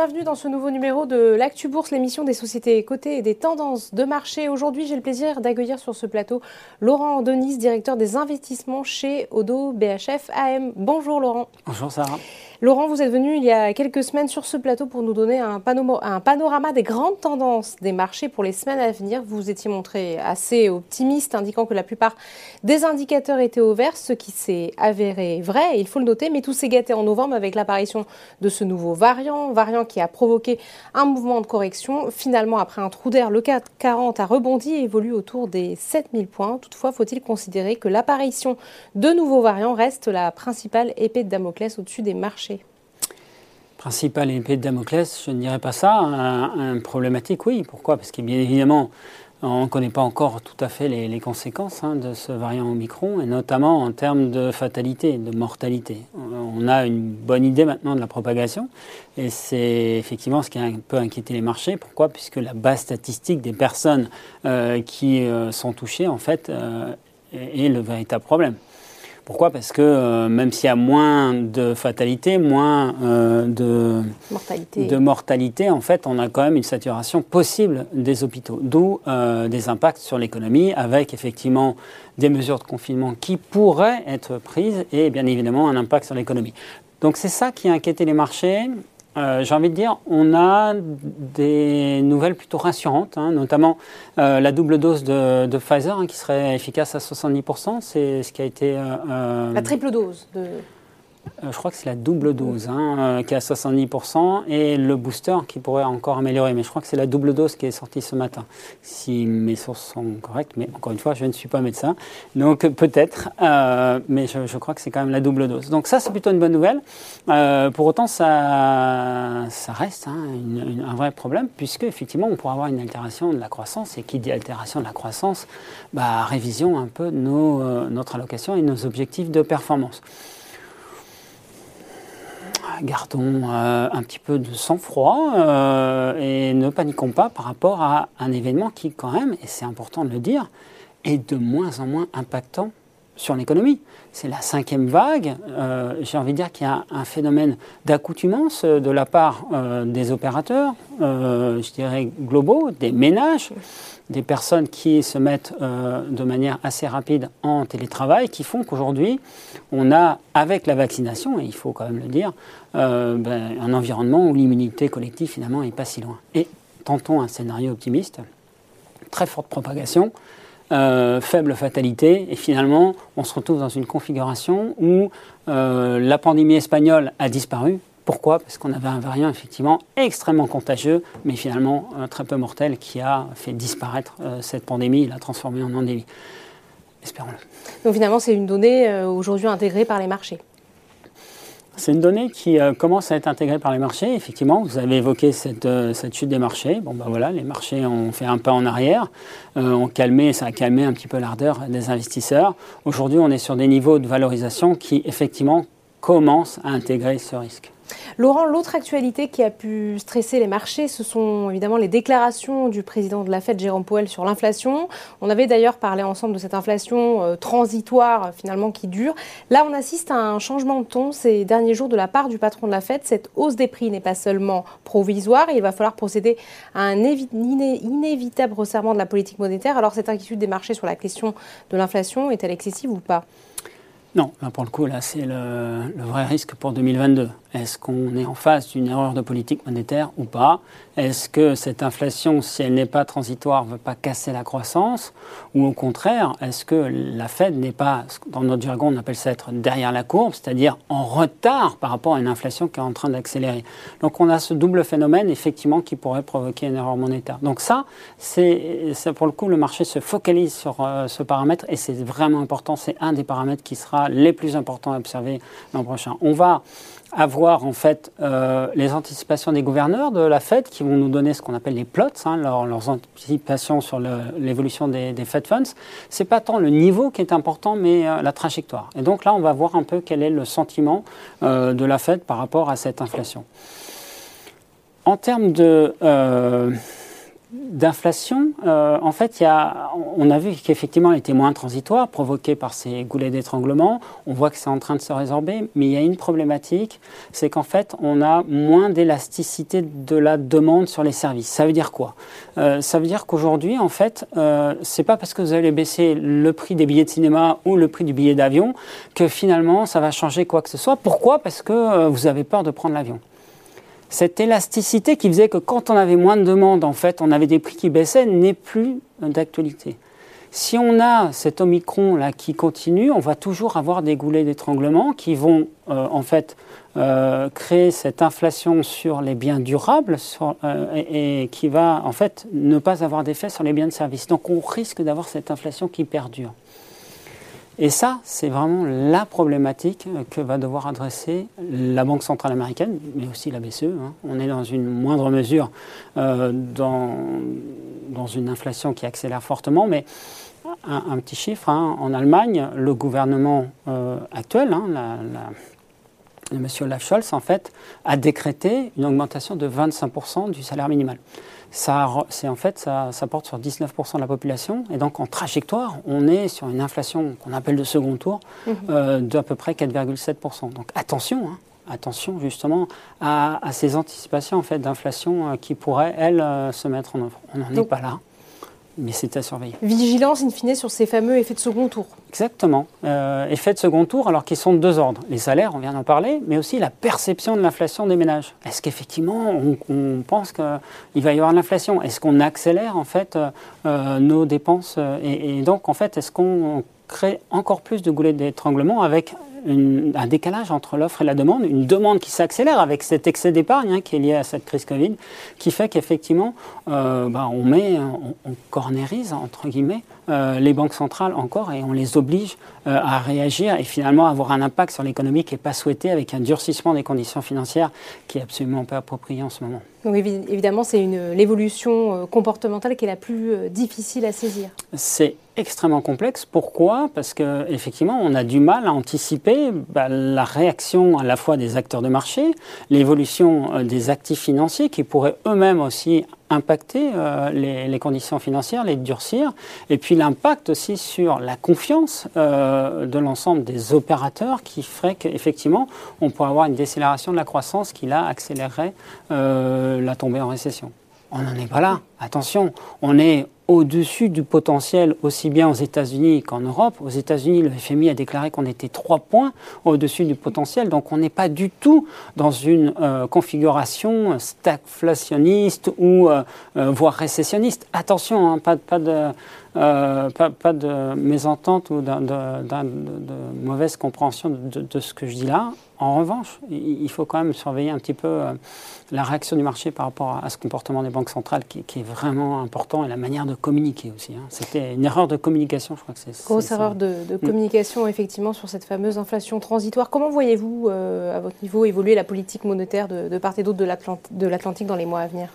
bienvenue dans ce nouveau numéro de l'Actu Bourse, l'émission des sociétés cotées et des tendances de marché. Aujourd'hui, j'ai le plaisir d'accueillir sur ce plateau Laurent Denis, directeur des investissements chez Odo BHF AM. Bonjour Laurent. Bonjour Sarah. Laurent, vous êtes venu il y a quelques semaines sur ce plateau pour nous donner un, panorama des grandes tendances des marchés pour les semaines à venir. Vous vous étiez montré assez optimiste, indiquant que la plupart des indicateurs étaient au vert, ce qui s'est avéré vrai, il faut le noter, mais tout s'est gâté en novembre avec l'apparition de ce nouveau variant, variant qui a provoqué un mouvement de correction. Finalement, après un trou d'air, le CAC 40 a rebondi et évolue autour des 7000 points. Toutefois, faut-il considérer que l'apparition de nouveaux variants reste la principale épée de Damoclès au-dessus des marchés Principale épée de Damoclès, je ne dirais pas ça. Un, problématique, oui. Pourquoi? Parce que bien évidemment, on ne connaît pas encore tout à fait les, conséquences hein, de ce variant Omicron, et notamment en termes de fatalité, de mortalité. On a une bonne idée maintenant de la propagation, et c'est effectivement ce qui a un peu inquiété les marchés. Pourquoi? Puisque la base statistique des personnes euh, qui euh, sont touchées, en fait, euh, est le véritable problème. Pourquoi? Parce que euh, même s'il y a moins de fatalité, moins euh, de, mortalité. de mortalité, en fait, on a quand même une saturation possible des hôpitaux. D'où euh, des impacts sur l'économie, avec effectivement des mesures de confinement qui pourraient être prises et bien évidemment un impact sur l'économie. Donc c'est ça qui a inquiété les marchés. Euh, j'ai envie de dire, on a des nouvelles plutôt rassurantes, hein, notamment euh, la double dose de, Pfizer hein, qui serait efficace à 70%. C'est ce qui a été. Euh, la triple dose de. Euh, je crois que c'est la double dose hein, euh, qui est à 70% et le booster qui pourrait encore améliorer. Mais je crois que c'est la double dose qui est sortie ce matin, si mes sources sont correctes. Mais encore une fois, je ne suis pas médecin, donc peut-être, euh, mais je, crois que c'est quand même la double dose. Donc ça, c'est plutôt une bonne nouvelle. pour autant, ça, reste hein, un vrai problème puisque effectivement, on pourrait avoir une altération de la croissance et qui dit altération de la croissance, bah, révision un peu nos, notre allocation et nos objectifs de performance gardons euh, un petit peu de sang-froid euh, et ne paniquons pas par rapport à un événement qui, quand même, et c'est important de le dire, est de moins en moins impactant sur l'économie. C'est la cinquième vague. Euh, j'ai envie de dire qu'il y a un phénomène d'accoutumance de la part des opérateurs, je dirais globaux, des ménages, des personnes qui se mettent euh, de manière assez rapide en télétravail, qui font qu'aujourd'hui, on a, avec la vaccination, et il faut quand même le dire, euh, ben, un environnement où l'immunité collective, finalement, n'est pas si loin. Et tentons un scénario optimiste, très forte propagation, euh, faible fatalité, et finalement, on se retrouve dans une configuration où la pandémie espagnole a disparu, pourquoi? Parce qu'on avait un variant effectivement extrêmement contagieux, mais finalement euh, très peu mortel, qui a fait disparaître euh, cette pandémie, l'a transformée en endémie. Espérons-le. Donc finalement, c'est une donnée euh, aujourd'hui intégrée par les marchés. C'est une donnée qui commence à être intégrée par les marchés. Effectivement, vous avez évoqué cette, cette chute des marchés. Bon, ben voilà, les marchés ont fait un pas en arrière, ont calmé, ça a calmé un petit peu l'ardeur des investisseurs. Aujourd'hui, on est sur des niveaux de valorisation qui, effectivement, commencent à intégrer ce risque. Laurent, l'autre actualité qui a pu stresser les marchés, ce sont évidemment les déclarations du président de la Fed, Jérôme Powell, sur l'inflation. On avait d'ailleurs parlé ensemble de cette inflation euh, transitoire finalement qui dure. Là, on assiste à un changement de ton ces derniers jours de la part du patron de la Fed. Cette hausse des prix n'est pas seulement provisoire, il va falloir procéder à un inévitable resserrement de la politique monétaire. Alors cette inquiétude des marchés sur la question de l'inflation est-elle excessive ou pas? Non, pour le coup, là c'est le, vrai risque pour 2022. Est-ce qu'on est en face d'une erreur de politique monétaire ou pas? Est-ce que cette inflation, si elle n'est pas transitoire, ne veut pas casser la croissance? Ou au contraire, est-ce que la Fed n'est pas, dans notre jargon, on appelle ça être derrière la courbe, c'est-à-dire en retard par rapport à une inflation qui est en train d'accélérer? Donc on a ce double phénomène, effectivement, qui pourrait provoquer une erreur monétaire. Donc ça, c'est pour le coup, le marché se focalise sur euh, ce paramètre et c'est vraiment important. C'est un des paramètres qui sera les plus importants à observer l'an prochain. On va avoir en fait euh, les anticipations des gouverneurs de la Fed qui vont nous donner ce qu'on appelle les plots, hein, leurs anticipations sur l'évolution des, des, Fed Funds. C'est pas tant le niveau qui est important, mais euh, la trajectoire. Et donc là, on va voir un peu quel est le sentiment euh, de la Fed par rapport à cette inflation. En termes de d'inflation, euh, en fait, y a, on a vu qu'effectivement, elle était moins transitoire, provoquée par ces goulets d'étranglement. On voit que c'est en train de se résorber, mais il y a une problématique, c'est qu'en fait, on a moins d'élasticité de la demande sur les services. Ça veut dire quoi? Euh, Ça veut dire qu'aujourd'hui, en fait, euh, c'est pas parce que vous allez baisser le prix des billets de cinéma ou le prix du billet d'avion que finalement, ça va changer quoi que ce soit. Pourquoi? Parce que vous avez peur de prendre l'avion cette élasticité qui faisait que quand on avait moins de demandes, en fait, on avait des prix qui baissaient, n'est plus d'actualité. Si on a cet Omicron là qui continue, on va toujours avoir des goulets d'étranglement qui vont euh, en fait euh, créer cette inflation sur les biens durables euh, et, et, qui va en fait ne pas avoir d'effet sur les biens de service. Donc on risque d'avoir cette inflation qui perdure. Et ça, c'est vraiment la problématique que va devoir adresser la Banque centrale américaine, mais aussi la BCE. Hein. On est dans une moindre mesure euh, dans, une inflation qui accélère fortement, mais un, petit chiffre, hein. en Allemagne, le gouvernement euh, actuel, hein, la, M. Olaf Scholz, en fait, a décrété une augmentation de 25% du salaire minimal ça, en fait, ça, porte sur 19% de la population. Et donc, en trajectoire, on est sur une inflation qu'on appelle de second tour mhm. euh, d'à peu près 4,7%. Donc, attention, hein, attention justement à, ces anticipations en fait, d'inflation euh, qui pourraient, elles, euh, se mettre en œuvre. On n'en est pas là mais c'est à surveiller. Vigilance, in fine, sur ces fameux effets de second tour. Exactement. Euh, effets de second tour, alors qu'ils sont de deux ordres. Les salaires, on vient d'en parler, mais aussi la perception de l'inflation des ménages. Est-ce qu'effectivement, on, pense qu'il va y avoir l'inflation? Est-ce qu'on accélère, en fait, euh, nos dépenses et, et, donc, en fait, est-ce qu'on crée encore plus de goulettes d'étranglement avec un décalage entre l'offre et la demande, une demande qui s'accélère avec cet excès d'épargne hein, qui est lié à cette crise Covid, qui fait qu'effectivement, euh, bah, on met, on, cornérise, entre guillemets, euh, les banques centrales encore et on les oblige euh, à réagir et finalement avoir un impact sur l'économie qui n'est pas souhaité avec un durcissement des conditions financières qui est absolument pas approprié en ce moment. Donc évidemment, c'est l'évolution comportementale qui est la plus difficile à saisir. C'est extrêmement complexe. Pourquoi? Parce qu'effectivement, on a du mal à anticiper bah, la réaction à la fois des acteurs de marché, l'évolution des actifs financiers qui pourraient eux-mêmes aussi impacter euh, les, conditions financières, les durcir, et puis l'impact aussi sur la confiance euh, de l'ensemble des opérateurs qui ferait qu'effectivement on pourrait avoir une décélération de la croissance qui là accélérerait euh, la tombée en récession. On n'en est pas là. Attention, on est au-dessus du potentiel aussi bien aux États-Unis qu'en Europe. Aux États-Unis, le FMI a déclaré qu'on était trois points au-dessus du potentiel, donc on n'est pas du tout dans une euh, configuration stagflationniste ou euh, euh, voire récessionniste. Attention, hein, pas, pas, de, pas, de mésentente ou de, de mauvaise compréhension de, ce que je dis là. En revanche, il faut quand même surveiller un petit peu la réaction du marché par rapport à ce comportement des banques centrales qui, est vraiment important et la manière de communiquer aussi. Hein. C'était une erreur de communication, je crois que c'est Grosse erreur de, mm. communication, effectivement, sur cette fameuse inflation transitoire. Comment voyez-vous, euh, à votre niveau, évoluer la politique monétaire de, part et d'autre de l'Atlantique dans les mois à venir?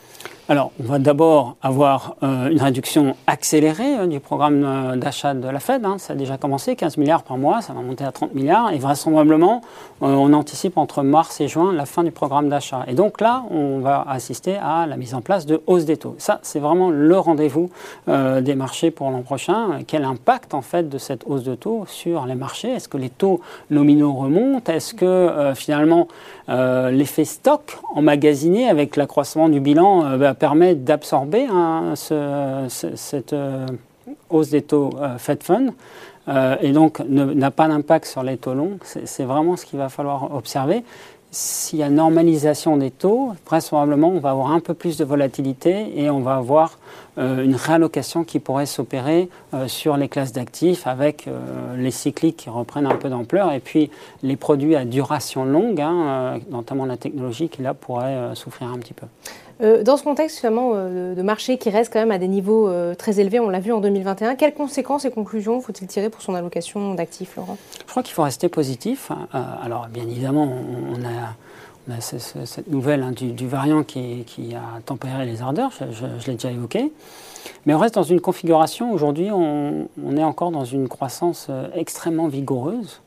Alors, on va d'abord avoir euh, une réduction accélérée euh, du programme euh, d'achat de la Fed. Hein. Ça a déjà commencé, 15 milliards par mois, ça va monter à 30 milliards. Et vraisemblablement, on anticipe entre mars et juin la fin du programme d'achat. Et donc là, on va assister à la mise en place de hausse des taux. Ça, c'est vraiment le rendez-vous des marchés pour l'an prochain. Quel impact, en fait, de cette hausse de taux sur les marchés? Est-ce que les taux nominaux remontent? Est-ce que, finalement, l'effet stock emmagasiné avec l'accroissement du bilan permet d'absorber hein, cette euh, hausse des taux euh, Fed Fund euh, et donc n'a pas d'impact sur les taux longs. C'est vraiment ce qu'il va falloir observer. S'il y a normalisation des taux, vraisemblablement, on va avoir un peu plus de volatilité et on va avoir une réallocation qui pourrait s'opérer sur les classes d'actifs avec les cycliques qui reprennent un peu d'ampleur et puis les produits à duration longue, hein, notamment la technologie qui là pourrait souffrir un petit peu. Euh, dans ce contexte finalement euh, de marché qui reste quand même à des niveaux euh, très élevés, on l'a vu en 2021, quelles conséquences et conclusions faut-il tirer pour son allocation d'actifs, Laurent? Je crois qu'il faut rester positif. alors bien évidemment, on a, cette nouvelle hein, du, variant qui, a tempéré les ardeurs, je, l'ai déjà évoqué. Mais on reste dans une configuration, aujourd'hui on, est encore dans une croissance extrêmement vigoureuse.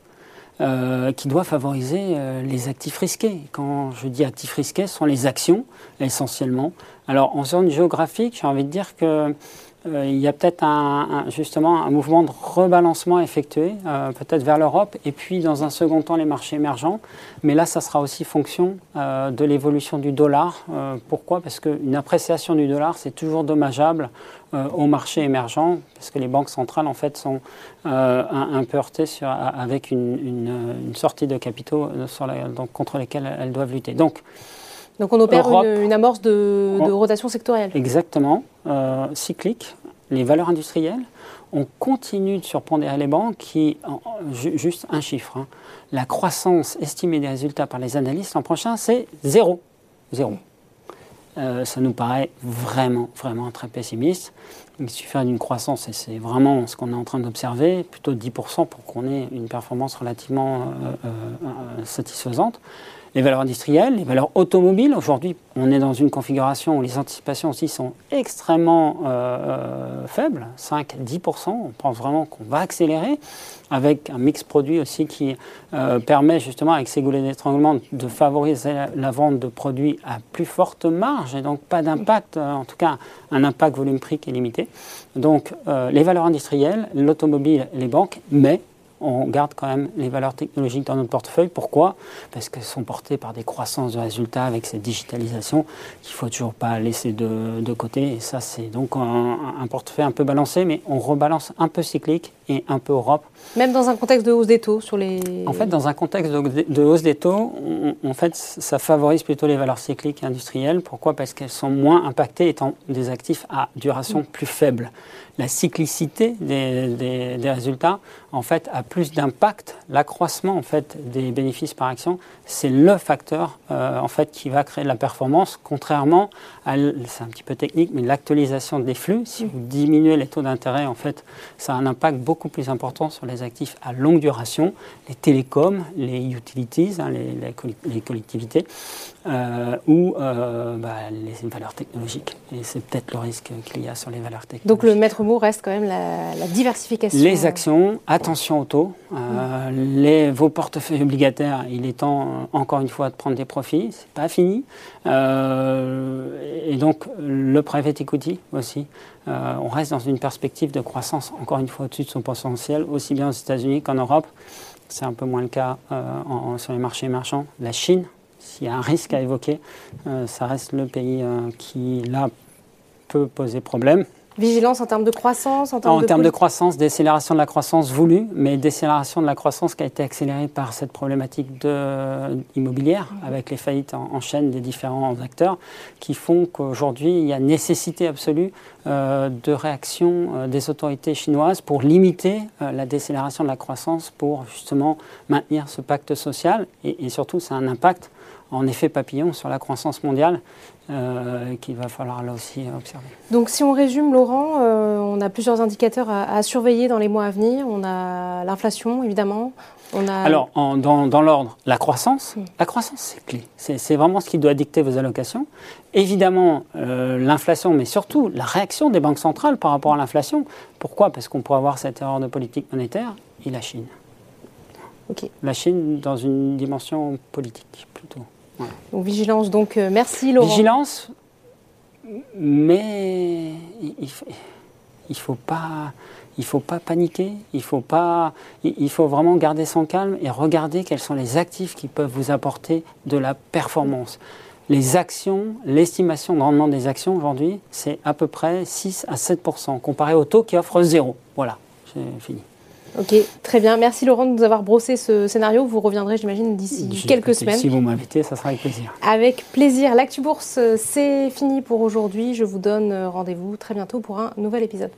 Euh, qui doit favoriser euh, les actifs risqués. Quand je dis actifs risqués, ce sont les actions essentiellement Alors, en zone géographique, j'ai envie de dire que euh, il y a peut-être un, justement un mouvement de rebalancement effectué, euh, peut-être vers l'Europe, et puis dans un second temps les marchés émergents. Mais là, ça sera aussi fonction euh, de l'évolution du dollar. pourquoi? Parce qu'une appréciation du dollar, c'est toujours dommageable aux marchés émergents, parce que les banques centrales, en fait, sont un, peu heurtées avec une, sortie de capitaux contre lesquels elles doivent lutter. Donc, donc on opère une, amorce de, rotation sectorielle. Exactement, euh, cyclique. Les valeurs industrielles, on continue de surpondérer les banques qui, juste un chiffre, hein. la croissance estimée des résultats par les analystes l'an prochain, c'est zéro. Zéro. Euh, ça nous paraît vraiment, vraiment très pessimiste. Il suffit d'une croissance, et c'est vraiment ce qu'on est en train d'observer, plutôt de 10% pour qu'on ait une performance relativement euh, satisfaisante les valeurs industrielles, les valeurs automobiles. Aujourd'hui, on est dans une configuration où les anticipations aussi sont extrêmement euh, euh, faibles, 5-10%. On pense vraiment qu'on va accélérer, avec un mix produit aussi qui euh, permet justement, avec ces goulets d'étranglement, de favoriser la, vente de produits à plus forte marge et donc pas d'impact, en tout cas un impact volume-prix qui est limité. Donc les valeurs industrielles, l'automobile, les banques, mais on garde quand même les valeurs technologiques dans notre portefeuille. Pourquoi? Parce qu'elles sont portées par des croissances de résultats avec cette digitalisation qu'il ne faut toujours pas laisser de, côté. Et ça, c'est donc un, portefeuille un peu balancé, mais on rebalance un peu cyclique et un peu Europe. Même dans un contexte de hausse des taux sur les... En fait, dans un contexte de, hausse des taux, en fait, ça favorise plutôt les valeurs cycliques et industrielles. Pourquoi? Parce qu'elles sont moins impactées étant des actifs à duration plus faible la cyclicité des, résultats en fait a plus d'impact. L'accroissement en fait des bénéfices par action, c'est le facteur euh, en fait qui va créer de la performance, contrairement à c'est un petit peu technique, mais l'actualisation des flux. Si vous diminuez les taux d'intérêt, en fait, ça a un impact beaucoup plus important sur les actifs à longue duration, les télécoms, les utilities, hein, les, collectivités, euh, ou euh, bah, les valeurs technologiques. Et c'est peut-être le risque qu'il y a sur les valeurs technologiques. Donc le maître reste quand même la, diversification. Les actions, attention au taux. Euh, vos portefeuilles obligataires, il est temps, euh, encore une fois, de prendre des profits. C'est pas fini. Euh, et donc, le private equity aussi. on reste dans une perspective de croissance, encore une fois, au-dessus de son potentiel, aussi bien aux États-Unis qu'en Europe. C'est un peu moins le cas sur les marchés émergents. La Chine, s'il y a un risque à évoquer, ça reste le pays qui, là, peut poser problème. Vigilance en termes de croissance En termes, de, croissance, décélération de la croissance voulue, mais décélération de la croissance qui a été accélérée par cette problématique de, immobilière, mhm. avec les faillites en, chaîne des différents acteurs, qui font qu'aujourd'hui, il y a nécessité absolue euh, de réaction euh, des autorités chinoises pour limiter euh, la décélération de la croissance, pour justement maintenir ce pacte social. Et, et surtout, ça a un impact en effet papillon sur la croissance mondiale euh, qu'il va falloir là aussi observer. Donc si on résume, Laurent, euh, on a plusieurs indicateurs à, surveiller dans les mois à venir. On a l'inflation, évidemment. On a... Alors, dans, l'ordre, la croissance. La croissance, c'est clé. C'est vraiment ce qui doit dicter vos allocations. Évidemment, euh, l'inflation, mais surtout la réaction des banques centrales par rapport à l'inflation. Pourquoi? Parce qu'on pourrait avoir cette erreur de politique monétaire et la Chine. La Chine dans une dimension politique plutôt. Donc vigilance, donc euh, merci Laurent. Vigilance, mais il ne faut pas... Il faut pas paniquer, il faut, pas, il faut vraiment garder son calme et regarder quels sont les actifs qui peuvent vous apporter de la performance. Les actions, l'estimation de rendement des actions aujourd'hui, c'est à peu près 6 à 7% comparé au taux qui offre zéro. Voilà, c'est fini. Ok, très bien. Merci Laurent de nous avoir brossé ce scénario. Vous reviendrez, j'imagine, d'ici quelques semaines. Si vous m'invitez, ça sera avec plaisir. Avec plaisir. L'Actu Bourse, c'est fini pour aujourd'hui. Je vous donne rendez-vous très bientôt pour un nouvel épisode.